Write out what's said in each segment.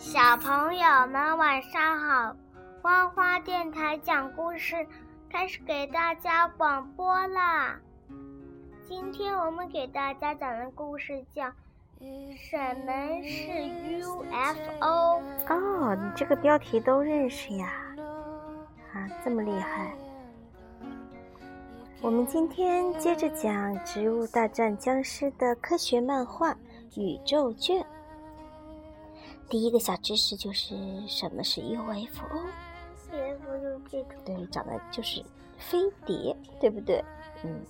小朋友们晚上好，花花电台讲故事开始给大家广播啦。今天我们给大家讲的故事叫《什么是 UFO》。哦，你这个标题都认识呀？啊，这么厉害！我们今天接着讲《植物大战僵尸》的科学漫画《宇宙卷》。第一个小知识就是什么是 UFO？UFO 就是这个，对，长得就是飞碟，对不对？嗯，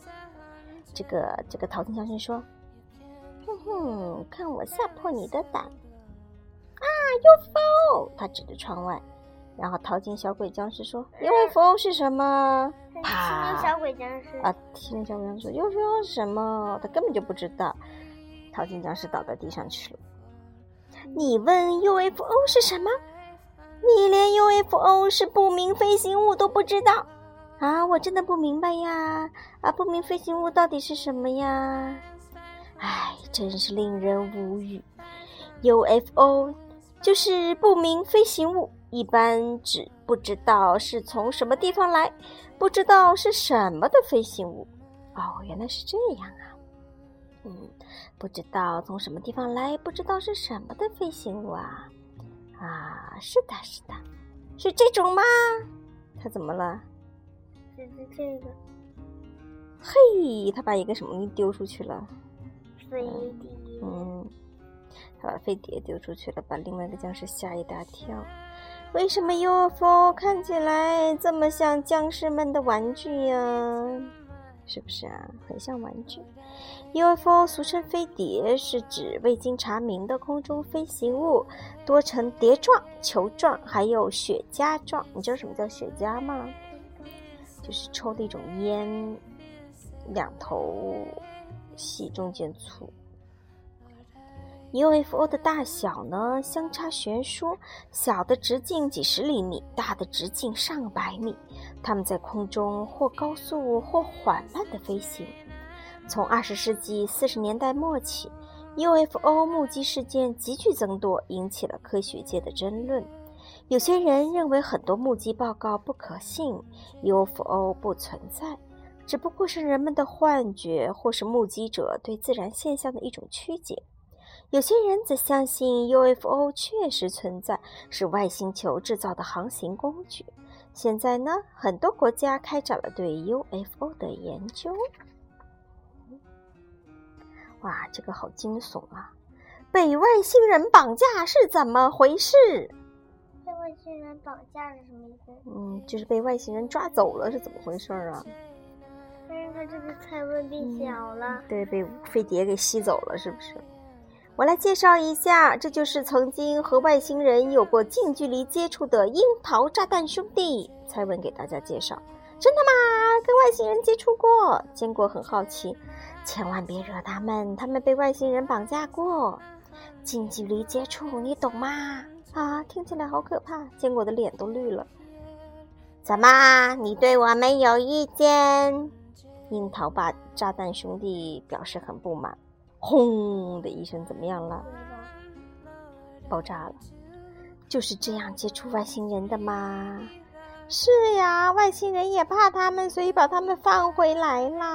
这个这个淘金僵尸说：“哼哼，看我吓破你的胆！”啊，UFO！他指着窗外，然后淘金小鬼僵尸说：“UFO 是什么？”啪！小鬼僵尸啊，七灵小鬼僵尸说：“UFO 是什么？”他根本就不知道。淘金僵尸倒在地上去了。你问 UFO 是什么？你连 UFO 是不明飞行物都不知道啊！我真的不明白呀！啊，不明飞行物到底是什么呀？唉，真是令人无语。UFO 就是不明飞行物，一般指不知道是从什么地方来，不知道是什么的飞行物。哦，原来是这样啊！嗯，不知道从什么地方来，不知道是什么的飞行物啊！啊，是的，是的，是这种吗？他怎么了？就是这个。嘿，他把一个什么东西丢出去了？飞碟。嗯，他把飞碟丢出去了，把另外一个僵尸吓一大跳。为什么 UFO 看起来这么像僵尸们的玩具呀？是不是啊？很像玩具。UFO 俗称飞碟，是指未经查明的空中飞行物，多呈碟状、球状，还有雪茄状。你知道什么叫雪茄吗？就是抽的一种烟，两头细，中间粗。UFO 的大小呢，相差悬殊，小的直径几十厘米，大的直径上百米。它们在空中或高速或缓慢地飞行。从二十世纪四十年代末起，UFO 目击事件急剧增多，引起了科学界的争论。有些人认为很多目击报告不可信，UFO 不存在，只不过是人们的幻觉，或是目击者对自然现象的一种曲解。有些人则相信 UFO 确实存在，是外星球制造的航行工具。现在呢，很多国家开展了对 UFO 的研究。哇，这个好惊悚啊！被外星人绑架是怎么回事？被外星人绑架是什么意思？嗯，就是被外星人抓走了是怎么回事啊？但是他这个菜问变小了。对，被飞碟给吸走了，是不是？我来介绍一下，这就是曾经和外星人有过近距离接触的樱桃炸弹兄弟。蔡文给大家介绍，真的吗？跟外星人接触过，坚果很好奇，千万别惹他们，他们被外星人绑架过。近距离接触，你懂吗？啊，听起来好可怕，坚果的脸都绿了。怎么，你对我没有意见？樱桃把炸弹兄弟表示很不满。轰的一声，怎么样了？爆炸了。就是这样接触外星人的吗？是呀，外星人也怕他们，所以把他们放回来啦。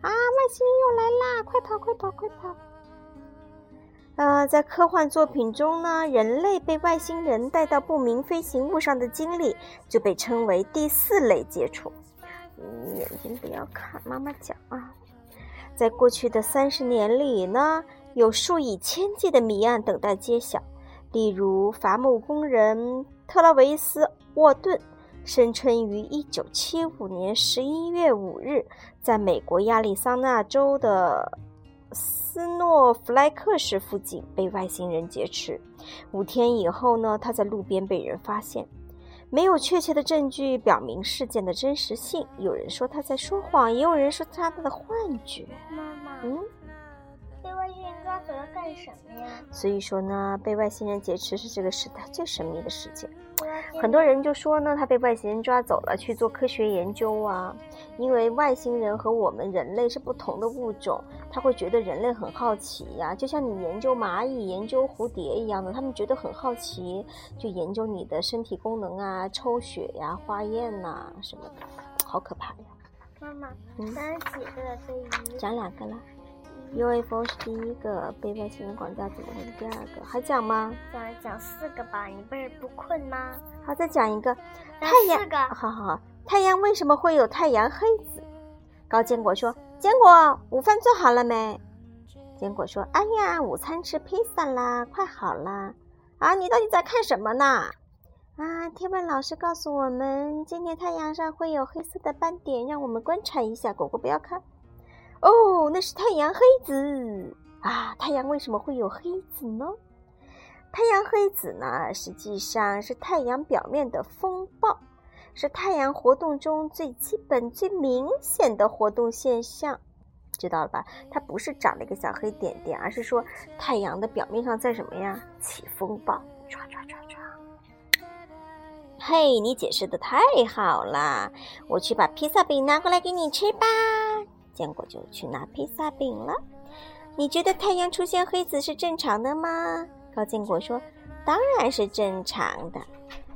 啊，外星人又来啦！快跑，快跑，快跑！呃，在科幻作品中呢，人类被外星人带到不明飞行物上的经历就被称为第四类接触。眼睛不要看，妈妈讲啊。在过去的三十年里呢，有数以千计的谜案等待揭晓。例如，伐木工人特拉维斯·沃顿声称于1975年11月5日，在美国亚利桑那州的斯诺弗莱克市附近被外星人劫持。五天以后呢，他在路边被人发现。没有确切的证据表明事件的真实性。有人说他在说谎，也有人说他的幻觉。妈妈，嗯，抓抓走了干什么呀？所以说呢，被外星人劫持是这个时代最神秘的事件。很多人就说呢，他被外星人抓走了去做科学研究啊，因为外星人和我们人类是不同的物种，他会觉得人类很好奇呀，就像你研究蚂蚁、研究蝴蝶一样的，他们觉得很好奇，就研究你的身体功能啊、抽血呀、化验呐、什么的，好可怕呀！妈妈，嗯咱几个了？对于讲两个了，UFO 是第一个，被外星人绑架怎么会是第二个？还讲吗？讲讲四个吧，你不是不困吗？好，再讲一个。太阳四个，好好好，太阳为什么会有太阳黑子？高坚果说：“坚果，午饭做好了没？”坚果说：“哎呀，午餐吃披萨啦，快好啦！啊，你到底在看什么呢？啊，天文老师告诉我们，今天太阳上会有黑色的斑点，让我们观察一下。果果不要看。哦，那是太阳黑子啊！太阳为什么会有黑子呢？太阳黑子呢，实际上是太阳表面的风暴，是太阳活动中最基本、最明显的活动现象，知道了吧？它不是长了一个小黑点点，而是说太阳的表面上在什么呀？起风暴，唰唰唰唰。嘿，你解释的太好了，我去把披萨饼拿过来给你吃吧。坚果就去拿披萨饼了。你觉得太阳出现黑子是正常的吗？高坚果说：“当然是正常的。”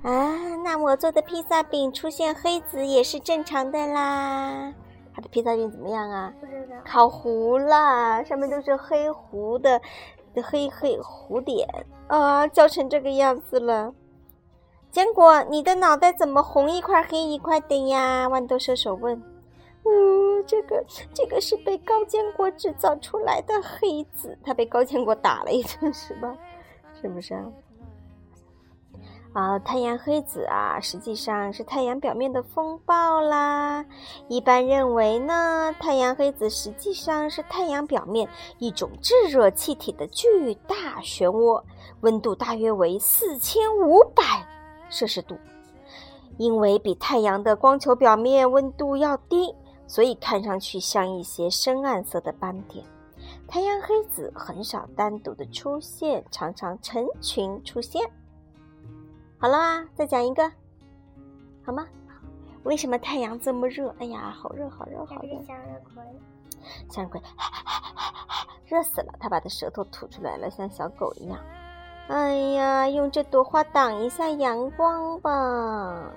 啊，那我做的披萨饼出现黑子也是正常的啦。他的披萨饼怎么样啊？不知道。烤糊了，上面都是黑糊的黑黑糊点啊，焦成这个样子了。坚果，你的脑袋怎么红一块黑一块的呀？豌豆射手问。哦，这个这个是被高坚果制造出来的黑子，他被高坚果打了一顿 是吧？是不是啊？啊，太阳黑子啊，实际上是太阳表面的风暴啦。一般认为呢，太阳黑子实际上是太阳表面一种炙热气体的巨大漩涡，温度大约为四千五百摄氏度。因为比太阳的光球表面温度要低，所以看上去像一些深暗色的斑点。太阳黑子很少单独的出现，常常成群出现。好了啊？再讲一个，好吗？为什么太阳这么热？哎呀，好热，好热，好热！向日葵，向日葵，热死了！他把他舌头吐出来了，像小狗一样。哎呀，用这朵花挡一下阳光吧。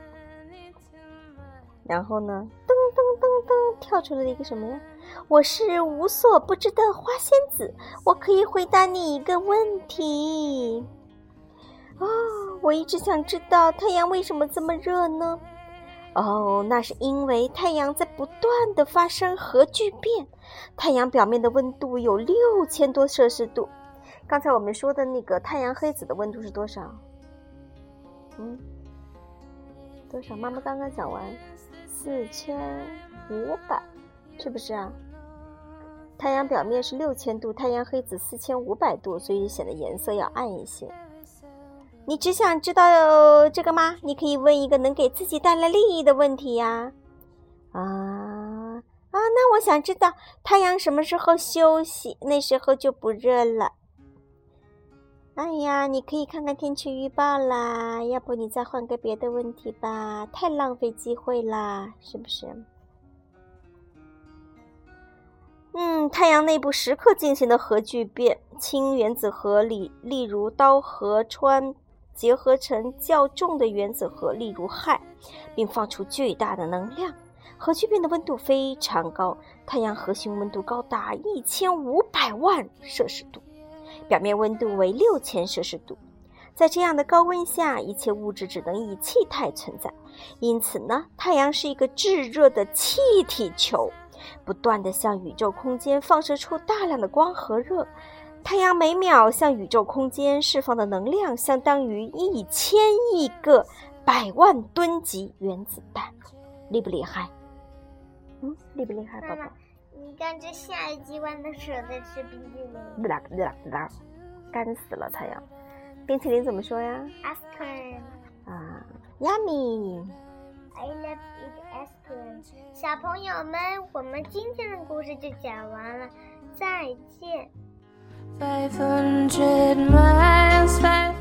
然后呢，噔噔噔噔，跳出来了一个什么呀？我是无所不知的花仙子，我可以回答你一个问题。哦，我一直想知道太阳为什么这么热呢？哦，那是因为太阳在不断的发生核聚变，太阳表面的温度有六千多摄氏度。刚才我们说的那个太阳黑子的温度是多少？嗯，多少？妈妈刚刚讲完，四千五百，是不是啊？太阳表面是六千度，太阳黑子四千五百度，所以显得颜色要暗一些。你只想知道这个吗？你可以问一个能给自己带来利益的问题呀。啊啊，那我想知道太阳什么时候休息，那时候就不热了。哎呀，你可以看看天气预报啦，要不你再换个别的问题吧，太浪费机会啦，是不是？嗯，太阳内部时刻进行的核聚变，氢原子核里，例如氘和氚，结合成较重的原子核，例如氦，并放出巨大的能量。核聚变的温度非常高，太阳核心温度高达一千五百万摄氏度，表面温度为六千摄氏度。在这样的高温下，一切物质只能以气态存在。因此呢，太阳是一个炙热的气体球。不断地向宇宙空间放射出大量的光和热，太阳每秒向宇宙空间释放的能量相当于一千亿个百万吨级原子弹，厉不厉害？嗯，厉不厉害，宝宝？，你看这下一集豌豆蛇在吃冰淇淋啦啦啦，干死了太阳。冰淇淋怎么说呀？，ice cream。啊，yummy。I love eat ice cream。小朋友们，我们今天的故事就讲完了，再见。500 miles, 500